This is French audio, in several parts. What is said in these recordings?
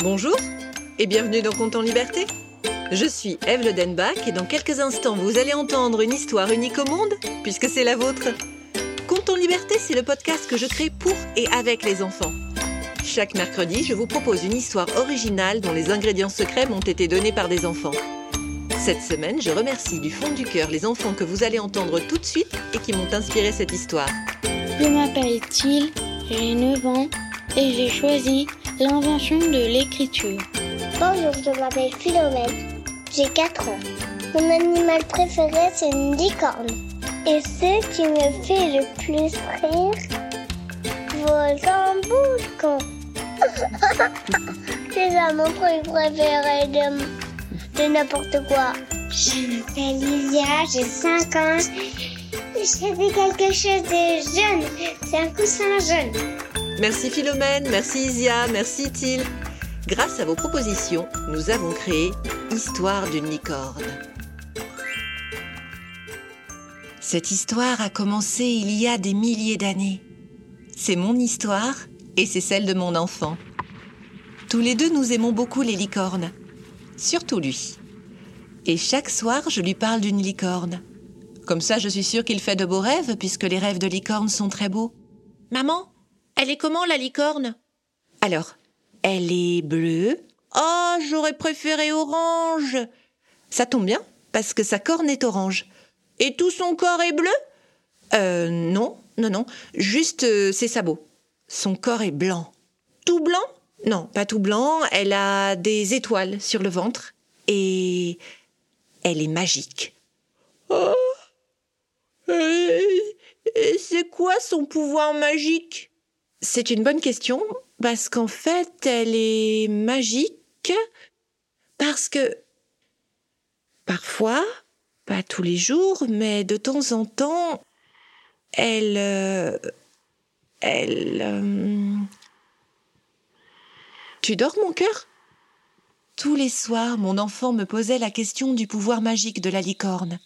Bonjour et bienvenue dans Compte en Liberté. Je suis Eve Le Denbach et dans quelques instants vous allez entendre une histoire unique au monde puisque c'est la vôtre. Compte en Liberté, c'est le podcast que je crée pour et avec les enfants. Chaque mercredi, je vous propose une histoire originale dont les ingrédients secrets m'ont été donnés par des enfants. Cette semaine, je remercie du fond du cœur les enfants que vous allez entendre tout de suite et qui m'ont inspiré cette histoire. Je m'appelle Thiel, j'ai 9 ans et j'ai choisi l'invention de l'écriture. Bonjour, je m'appelle Philomène, j'ai 4 ans. Mon animal préféré, c'est une licorne. Et ce qui me fait le plus rire, vos boucan. c'est ça mon truc préféré de, de n'importe quoi. Je m'appelle Lydia, j'ai 5 ans. J'ai fait quelque chose de jaune. C'est un coussin jaune. Merci Philomène, merci Isia, merci Thiel. Grâce à vos propositions, nous avons créé Histoire d'une licorne. Cette histoire a commencé il y a des milliers d'années. C'est mon histoire et c'est celle de mon enfant. Tous les deux, nous aimons beaucoup les licornes. Surtout lui. Et chaque soir, je lui parle d'une licorne. Comme ça, je suis sûre qu'il fait de beaux rêves, puisque les rêves de licorne sont très beaux. Maman, elle est comment la licorne? Alors, elle est bleue. Oh, j'aurais préféré orange. Ça tombe bien, parce que sa corne est orange. Et tout son corps est bleu? Euh, non, non, non. Juste euh, ses sabots. Son corps est blanc. Tout blanc? Non, pas tout blanc. Elle a des étoiles sur le ventre. Et elle est magique. Oh Et c'est quoi son pouvoir magique? C'est une bonne question, parce qu'en fait, elle est magique parce que parfois, pas tous les jours, mais de temps en temps, elle... euh, elle... euh, Tu dors, mon cœur? Tous les soirs, mon enfant me posait la question du pouvoir magique de la licorne.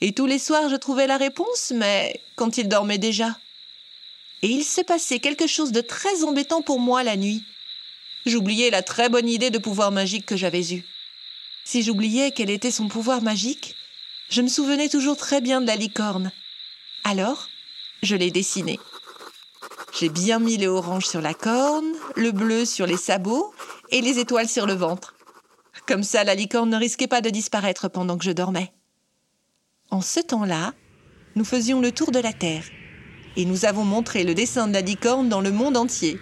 Et tous les soirs, je trouvais la réponse, mais quand il dormait déjà. Et il s'est passé quelque chose de très embêtant pour moi la nuit. J'oubliais la très bonne idée de pouvoir magique que j'avais eue. Si j'oubliais quel était son pouvoir magique, je me souvenais toujours très bien de la licorne. Alors, je l'ai dessinée. J'ai bien mis le orange sur la corne, le bleu sur les sabots et les étoiles sur le ventre. Comme ça, la licorne ne risquait pas de disparaître pendant que je dormais. En ce temps-là, nous faisions le tour de la Terre et nous avons montré le dessin de la licorne dans le monde entier.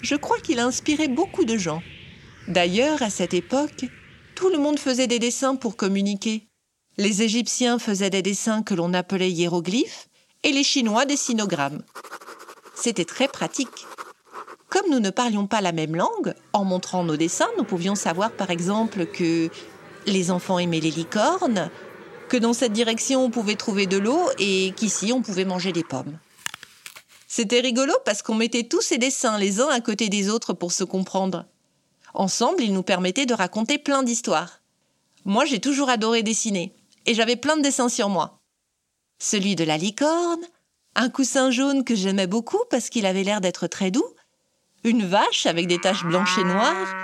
Je crois qu'il a inspiré beaucoup de gens. D'ailleurs, à cette époque, tout le monde faisait des dessins pour communiquer. Les Égyptiens faisaient des dessins que l'on appelait hiéroglyphes et les Chinois des sinogrammes. C'était très pratique. Comme nous ne parlions pas la même langue, en montrant nos dessins, nous pouvions savoir par exemple que les enfants aimaient les licornes, que dans cette direction on pouvait trouver de l'eau et qu'ici on pouvait manger des pommes. C'était rigolo parce qu'on mettait tous ces dessins les uns à côté des autres pour se comprendre. Ensemble, ils nous permettaient de raconter plein d'histoires. Moi, j'ai toujours adoré dessiner et j'avais plein de dessins sur moi. Celui de la licorne, un coussin jaune que j'aimais beaucoup parce qu'il avait l'air d'être très doux, une vache avec des taches blanches et noires,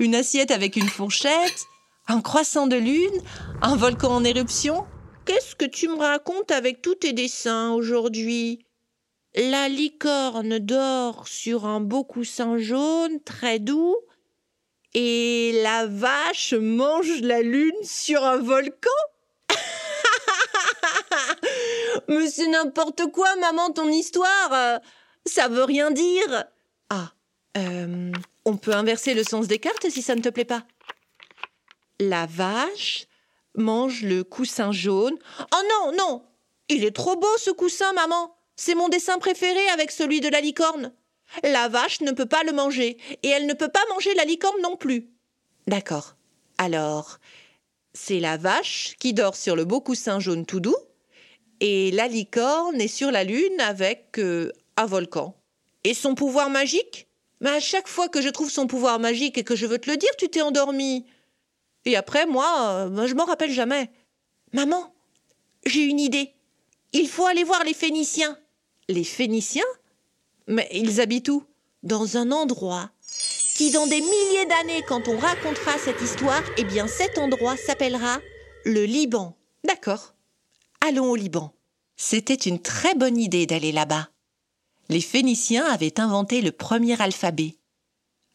une assiette avec une fourchette, un croissant de lune, un volcan en éruption. Qu'est-ce que tu me racontes avec tous tes dessins aujourd'hui? La licorne dort sur un beau coussin jaune très doux et la vache mange la lune sur un volcan Mais c'est n'importe quoi, maman, ton histoire. Ça veut rien dire. Ah, euh, on peut inverser le sens des cartes si ça ne te plaît pas. La vache mange le coussin jaune. Oh non, non Il est trop beau ce coussin, maman C'est mon dessin préféré avec celui de la licorne. La vache ne peut pas le manger, et elle ne peut pas manger la licorne non plus. D'accord. Alors, c'est la vache qui dort sur le beau coussin jaune tout doux, et la licorne est sur la lune avec euh, un volcan. Et son pouvoir magique? Mais à chaque fois que je trouve son pouvoir magique et que je veux te le dire, tu t'es endormi. Et après, moi, euh, je m'en rappelle jamais. Maman, j'ai une idée. Il faut aller voir les Phéniciens. Les Phéniciens Mais ils habitent où? Dans un endroit qui dans des milliers d'années, quand on racontera cette histoire, eh bien cet endroit s'appellera le Liban. D'accord. Allons au Liban. C'était une très bonne idée d'aller là-bas. Les Phéniciens avaient inventé le premier alphabet.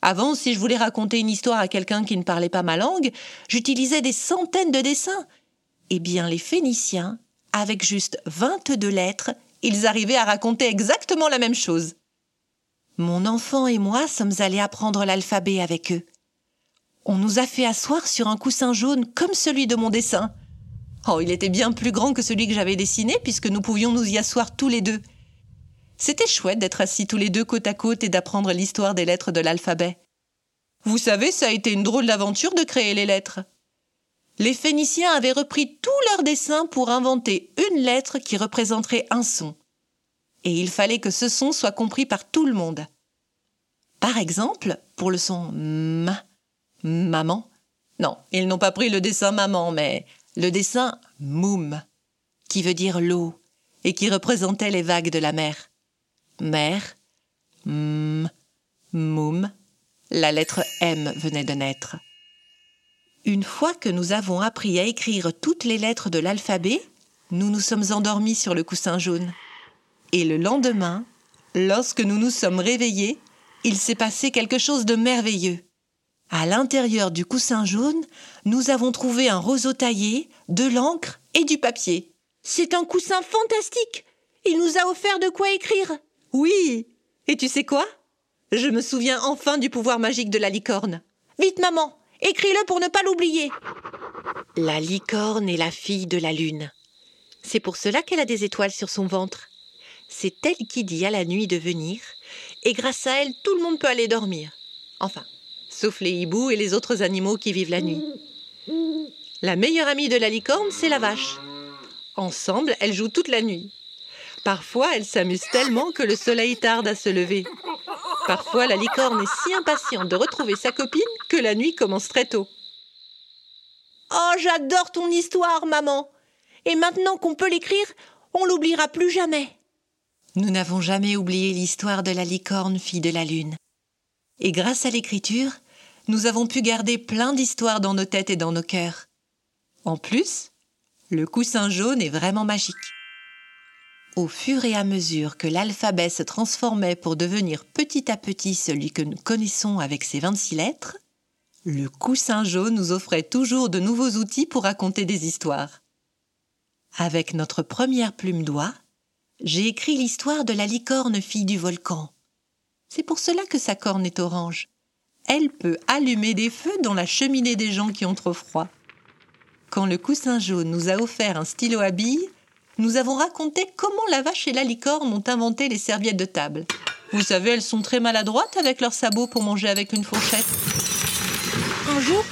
Avant, si je voulais raconter une histoire à quelqu'un qui ne parlait pas ma langue, j'utilisais des centaines de dessins. Eh bien, les Phéniciens, avec juste 22 lettres, ils arrivaient à raconter exactement la même chose. Mon enfant et moi sommes allés apprendre l'alphabet avec eux. On nous a fait asseoir sur un coussin jaune comme celui de mon dessin. Oh, il était bien plus grand que celui que j'avais dessiné puisque nous pouvions nous y asseoir tous les deux. C'était chouette d'être assis tous les deux côte à côte et d'apprendre l'histoire des lettres de l'alphabet. Vous savez, ça a été une drôle d'aventure de créer les lettres. Les Phéniciens avaient repris tous leurs dessins pour inventer une lettre qui représenterait un son. Et il fallait que ce son soit compris par tout le monde. Par exemple, pour le son M, maman. Non, ils n'ont pas pris le dessin maman, mais le dessin moum, qui veut dire l'eau, et qui représentait les vagues de la mer. Mère, m, moum, la lettre M venait de naître. Une fois que nous avons appris à écrire toutes les lettres de l'alphabet, nous nous sommes endormis sur le coussin jaune. Et le lendemain, lorsque nous nous sommes réveillés, il s'est passé quelque chose de merveilleux. À l'intérieur du coussin jaune, nous avons trouvé un roseau taillé, de l'encre et du papier. C'est un coussin fantastique. Il nous a offert de quoi écrire. Oui. Et tu sais quoi? Je me souviens enfin du pouvoir magique de la licorne. Vite, maman, Écris-le pour ne pas l'oublier. La licorne est la fille de la lune. C'est pour cela qu'elle a des étoiles sur son ventre. C'est elle qui dit à la nuit de venir, et grâce à elle, tout le monde peut aller dormir. Enfin, sauf les hiboux et les autres animaux qui vivent la nuit. La meilleure amie de la licorne, c'est la vache. Ensemble, elles jouent toute la nuit. Parfois, elles s'amusent tellement que le soleil tarde à se lever. Parfois, la licorne est si impatiente de retrouver sa copine que la nuit commence très tôt. Oh, j'adore ton histoire, maman. Et maintenant qu'on peut l'écrire, on l'oubliera plus jamais. Nous n'avons jamais oublié l'histoire de la licorne, fille de la lune. Et grâce à l'écriture, nous avons pu garder plein d'histoires dans nos têtes et dans nos cœurs. En plus, le coussin jaune est vraiment magique. Au fur et à mesure que l'alphabet se transformait pour devenir petit à petit celui que nous connaissons avec ses 26 lettres, le coussin jaune nous offrait toujours de nouveaux outils pour raconter des histoires. Avec notre première plume d'oie, j'ai écrit l'histoire de la licorne fille du volcan. C'est pour cela que sa corne est orange. Elle peut allumer des feux dans la cheminée des gens qui ont trop froid. Quand le coussin jaune nous a offert un stylo à billes, nous avons raconté comment la vache et la licorne ont inventé les serviettes de table. Vous savez, elles sont très maladroites avec leurs sabots pour manger avec une fourchette. Un jour,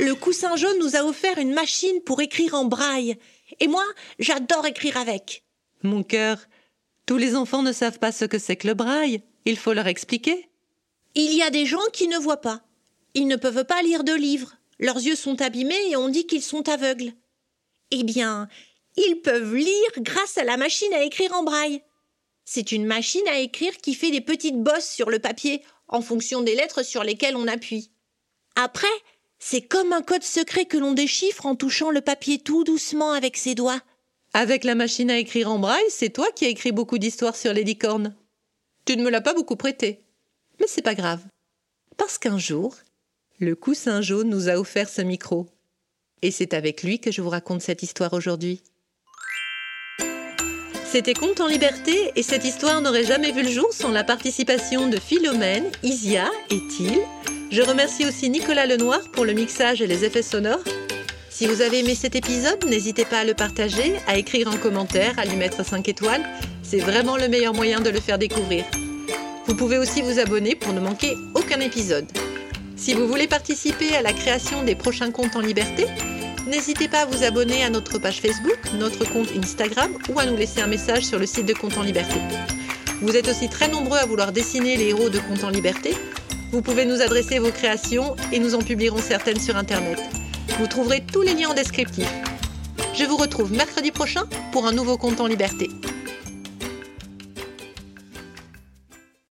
le coussin jaune nous a offert une machine pour écrire en braille. Et moi, j'adore écrire avec. Mon cœur, tous les enfants ne savent pas ce que c'est que le braille. Il faut leur expliquer. Il y a des gens qui ne voient pas. Ils ne peuvent pas lire de livres. Leurs yeux sont abîmés et on dit qu'ils sont aveugles. Eh bien, ils peuvent lire grâce à la machine à écrire en braille. C'est une machine à écrire qui fait des petites bosses sur le papier en fonction des lettres sur lesquelles on appuie. Après, c'est comme un code secret que l'on déchiffre en touchant le papier tout doucement avec ses doigts. Avec la machine à écrire en braille, c'est toi qui as écrit beaucoup d'histoires sur les licornes. Tu ne me l'as pas beaucoup prêté. Mais c'est pas grave. Parce qu'un jour, le coussin jaune nous a offert ce micro. Et c'est avec lui que je vous raconte cette histoire aujourd'hui. C'était Conte en liberté et cette histoire n'aurait jamais vu le jour sans la participation de Philomène, Isia et Thiel. Je remercie aussi Nicolas Lenoir pour le mixage et les effets sonores. Si vous avez aimé cet épisode, n'hésitez pas à le partager, à écrire en commentaire, à lui mettre 5 étoiles. C'est vraiment le meilleur moyen de le faire découvrir. Vous pouvez aussi vous abonner pour ne manquer aucun épisode. Si vous voulez participer à la création des prochains contes en liberté, N'hésitez pas à vous abonner à notre page Facebook, notre compte Instagram ou à nous laisser un message sur le site de Compte en Liberté. Vous êtes aussi très nombreux à vouloir dessiner les héros de Compte en Liberté. Vous pouvez nous adresser vos créations et nous en publierons certaines sur Internet. Vous trouverez tous les liens en descriptif. Je vous retrouve mercredi prochain pour un nouveau Compte en Liberté.